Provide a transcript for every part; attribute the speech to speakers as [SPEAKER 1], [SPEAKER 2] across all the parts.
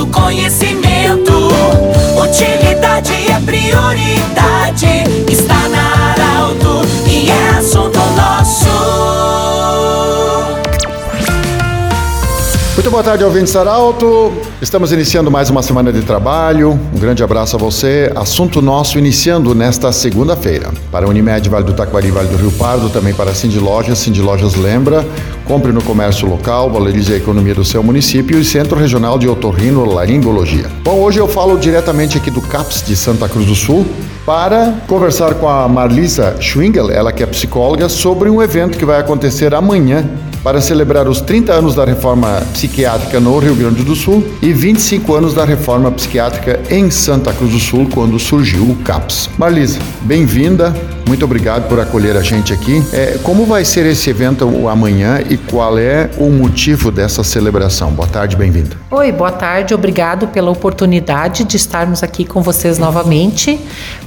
[SPEAKER 1] do conhecimento. Utilidade é prioridade. Está na Arauto e é assunto nosso.
[SPEAKER 2] Muito boa tarde, ouvintes Arauto. Estamos iniciando mais uma semana de trabalho. Um grande abraço a você. Assunto nosso iniciando nesta segunda-feira. Para a Unimed, Vale do Taquari, Vale do Rio Pardo, também para a Cindy Lojas. Cindy Lojas lembra, compre no comércio local, valorize a economia do seu município e Centro Regional de Otorrino Laringologia. Bom, hoje eu falo diretamente aqui do CAPS de Santa Cruz do Sul para conversar com a Marlisa Schwingel, ela que é psicóloga, sobre um evento que vai acontecer amanhã para celebrar os 30 anos da reforma psiquiátrica no Rio Grande do Sul e 25 anos da reforma psiquiátrica em Santa Cruz do Sul, quando surgiu o CAPS. Marlisa, bem-vinda, muito obrigado por acolher a gente aqui. É, como vai ser esse evento amanhã e qual é o motivo dessa celebração? Boa tarde, bem-vinda.
[SPEAKER 3] Oi, boa tarde, obrigado pela oportunidade de estarmos aqui com vocês novamente.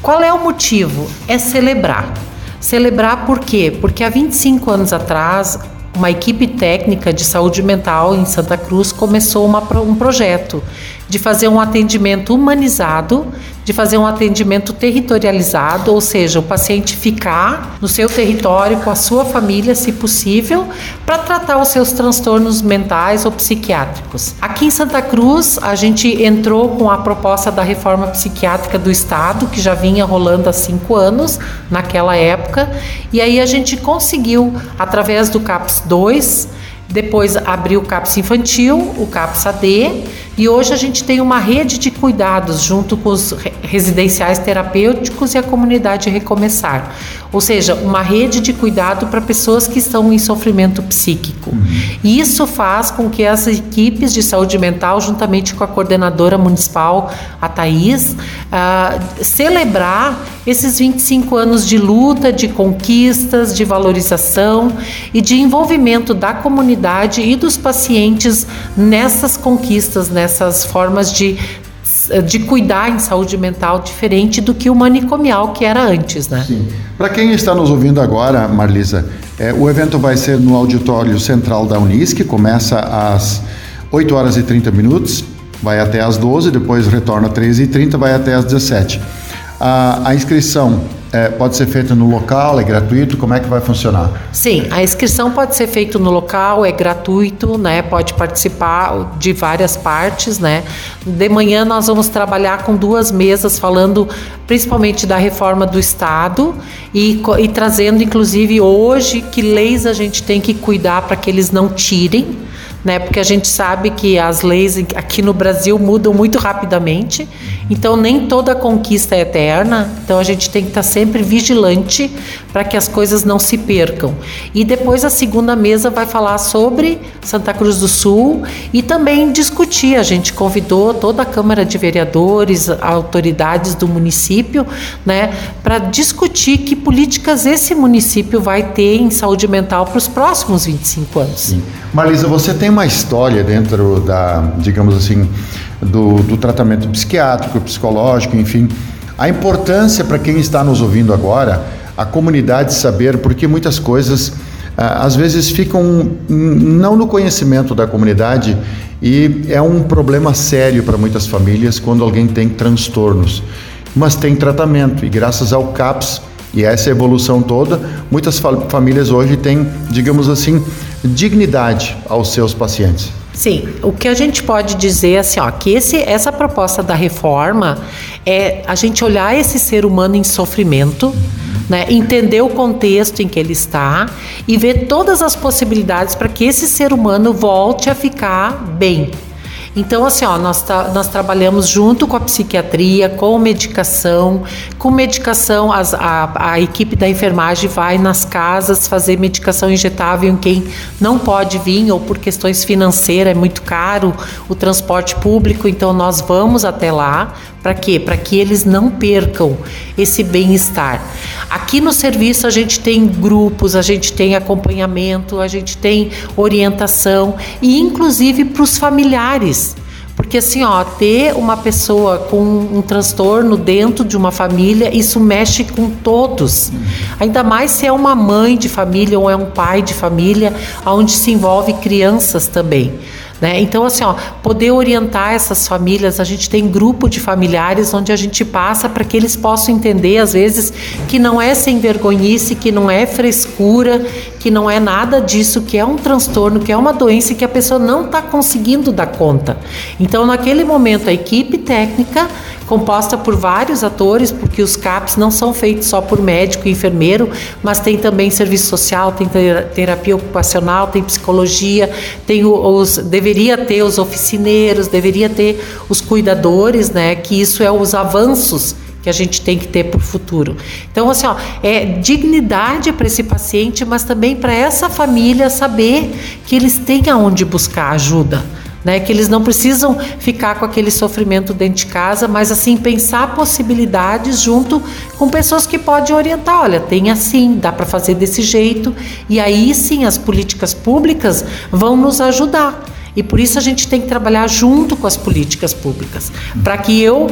[SPEAKER 3] Qual é o motivo? É celebrar. Celebrar por quê? Porque há 25 anos atrás uma equipe técnica de saúde mental em Santa Cruz começou uma, um projeto de fazer um atendimento humanizado, de fazer um atendimento territorializado, ou seja, o paciente ficar no seu território com a sua família, se possível, para tratar os seus transtornos mentais ou psiquiátricos. Aqui em Santa Cruz, a gente entrou com a proposta da reforma psiquiátrica do Estado, que já vinha rolando há cinco anos, naquela época, e aí a gente conseguiu, através do CAPS 2, depois abriu o CAPS infantil, o CAPS AD, e hoje a gente tem uma rede de cuidados junto com os residenciais terapêuticos e a comunidade Recomeçar. Ou seja, uma rede de cuidado para pessoas que estão em sofrimento psíquico. Uhum. E isso faz com que as equipes de saúde mental, juntamente com a coordenadora municipal, a Thais, uh, celebrar esses 25 anos de luta, de conquistas, de valorização e de envolvimento da comunidade e dos pacientes nessas conquistas, nessas formas de de cuidar em saúde mental diferente do que o manicomial que era antes, né?
[SPEAKER 2] Sim. Para quem está nos ouvindo agora, Marlisa, é, o evento vai ser no auditório central da Unisc, começa às 8 horas e 30 minutos, vai até às 12, depois retorna às 13 e 30, vai até às 17. A, a inscrição é, pode ser feita no local, é gratuito? Como é que vai funcionar?
[SPEAKER 3] Sim, a inscrição pode ser feita no local, é gratuito, né? Pode participar de várias partes, né? De manhã nós vamos trabalhar com duas mesas falando principalmente da reforma do Estado e, e trazendo, inclusive, hoje que leis a gente tem que cuidar para que eles não tirem né? Porque a gente sabe que as leis aqui no Brasil mudam muito rapidamente, então nem toda conquista é eterna, então a gente tem que estar sempre vigilante para que as coisas não se percam. E depois a segunda mesa vai falar sobre Santa Cruz do Sul e também discutir. A gente convidou toda a Câmara de Vereadores, autoridades do município, né, para discutir que políticas esse município vai ter em saúde mental para os próximos 25 anos. Sim.
[SPEAKER 2] Marisa, você tem uma história dentro da, digamos assim, do, do tratamento psiquiátrico, psicológico, enfim. A importância para quem está nos ouvindo agora, a comunidade saber, porque muitas coisas ah, às vezes ficam não no conhecimento da comunidade e é um problema sério para muitas famílias quando alguém tem transtornos. Mas tem tratamento e graças ao CAPS e essa evolução toda, muitas famílias hoje têm, digamos assim, dignidade aos seus pacientes.
[SPEAKER 3] Sim, o que a gente pode dizer assim, ó, que esse, essa proposta da reforma é a gente olhar esse ser humano em sofrimento, né, entender o contexto em que ele está e ver todas as possibilidades para que esse ser humano volte a ficar bem. Então, assim, ó, nós, tá, nós trabalhamos junto com a psiquiatria, com medicação, com medicação, as, a, a equipe da enfermagem vai nas casas fazer medicação injetável em quem não pode vir ou por questões financeiras é muito caro o transporte público, então nós vamos até lá para quê? Para que eles não percam esse bem-estar. Aqui no serviço a gente tem grupos, a gente tem acompanhamento, a gente tem orientação e inclusive para os familiares. Porque assim, ó, ter uma pessoa com um transtorno dentro de uma família, isso mexe com todos. Ainda mais se é uma mãe de família ou é um pai de família, onde se envolve crianças também. Né? Então, assim, ó, poder orientar essas famílias, a gente tem grupo de familiares onde a gente passa para que eles possam entender, às vezes, que não é sem vergonhice, que não é frescura, que não é nada disso, que é um transtorno, que é uma doença que a pessoa não está conseguindo dar conta. Então, naquele momento, a equipe técnica composta por vários atores, porque os CAPs não são feitos só por médico e enfermeiro, mas tem também serviço social, tem terapia ocupacional, tem psicologia, tem os deveria ter os oficineiros, deveria ter os cuidadores, né? Que isso é os avanços que a gente tem que ter para o futuro. Então, assim, ó, é dignidade para esse paciente, mas também para essa família saber que eles têm aonde buscar ajuda né? Que eles não precisam ficar com aquele sofrimento dentro de casa, mas assim pensar possibilidades junto com pessoas que podem orientar. Olha, tem assim, dá para fazer desse jeito, e aí sim as políticas públicas vão nos ajudar. E por isso a gente tem que trabalhar junto com as políticas públicas, para que eu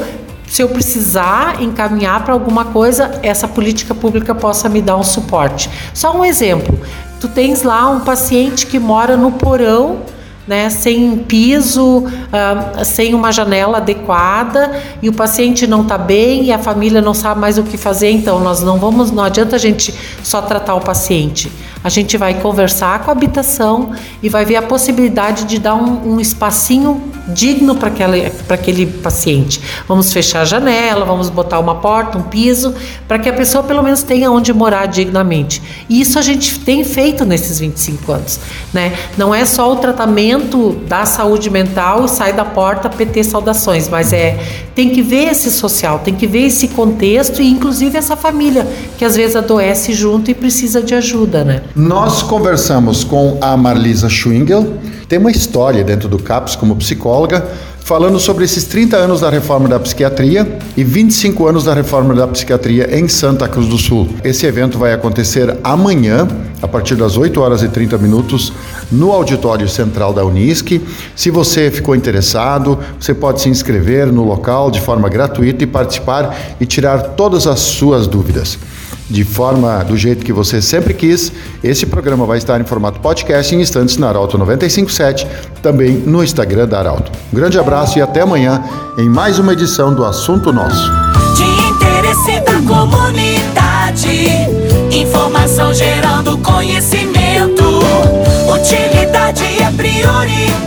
[SPEAKER 3] se eu precisar encaminhar para alguma coisa, essa política pública possa me dar um suporte. Só um exemplo: tu tens lá um paciente que mora no porão né, sem piso, uh, sem uma janela adequada e o paciente não está bem e a família não sabe mais o que fazer, então nós não vamos, não adianta a gente só tratar o paciente. A gente vai conversar com a habitação e vai ver a possibilidade de dar um, um espacinho digno para aquele paciente. Vamos fechar a janela, vamos botar uma porta, um piso, para que a pessoa pelo menos tenha onde morar dignamente. E isso a gente tem feito nesses 25 anos. Né? Não é só o tratamento da saúde mental e sai da porta PT saudações, mas é tem que ver esse social, tem que ver esse contexto e inclusive essa família que às vezes adoece junto e precisa de ajuda, né?
[SPEAKER 2] Nós conversamos com a Marlisa Schwingel, tem uma história dentro do CAPS como psicóloga, falando sobre esses 30 anos da reforma da psiquiatria e 25 anos da reforma da psiquiatria em Santa Cruz do Sul. Esse evento vai acontecer amanhã, a partir das 8 horas e 30 minutos, no auditório central da Unisc. Se você ficou interessado, você pode se inscrever no local de forma gratuita e participar e tirar todas as suas dúvidas de forma do jeito que você sempre quis. Esse programa vai estar em formato podcast em instantes na Arauto 957, também no Instagram da Arauto. Um grande abraço e até amanhã em mais uma edição do Assunto Nosso.
[SPEAKER 1] De interesse da comunidade, informação gerando conhecimento, utilidade é prioridade.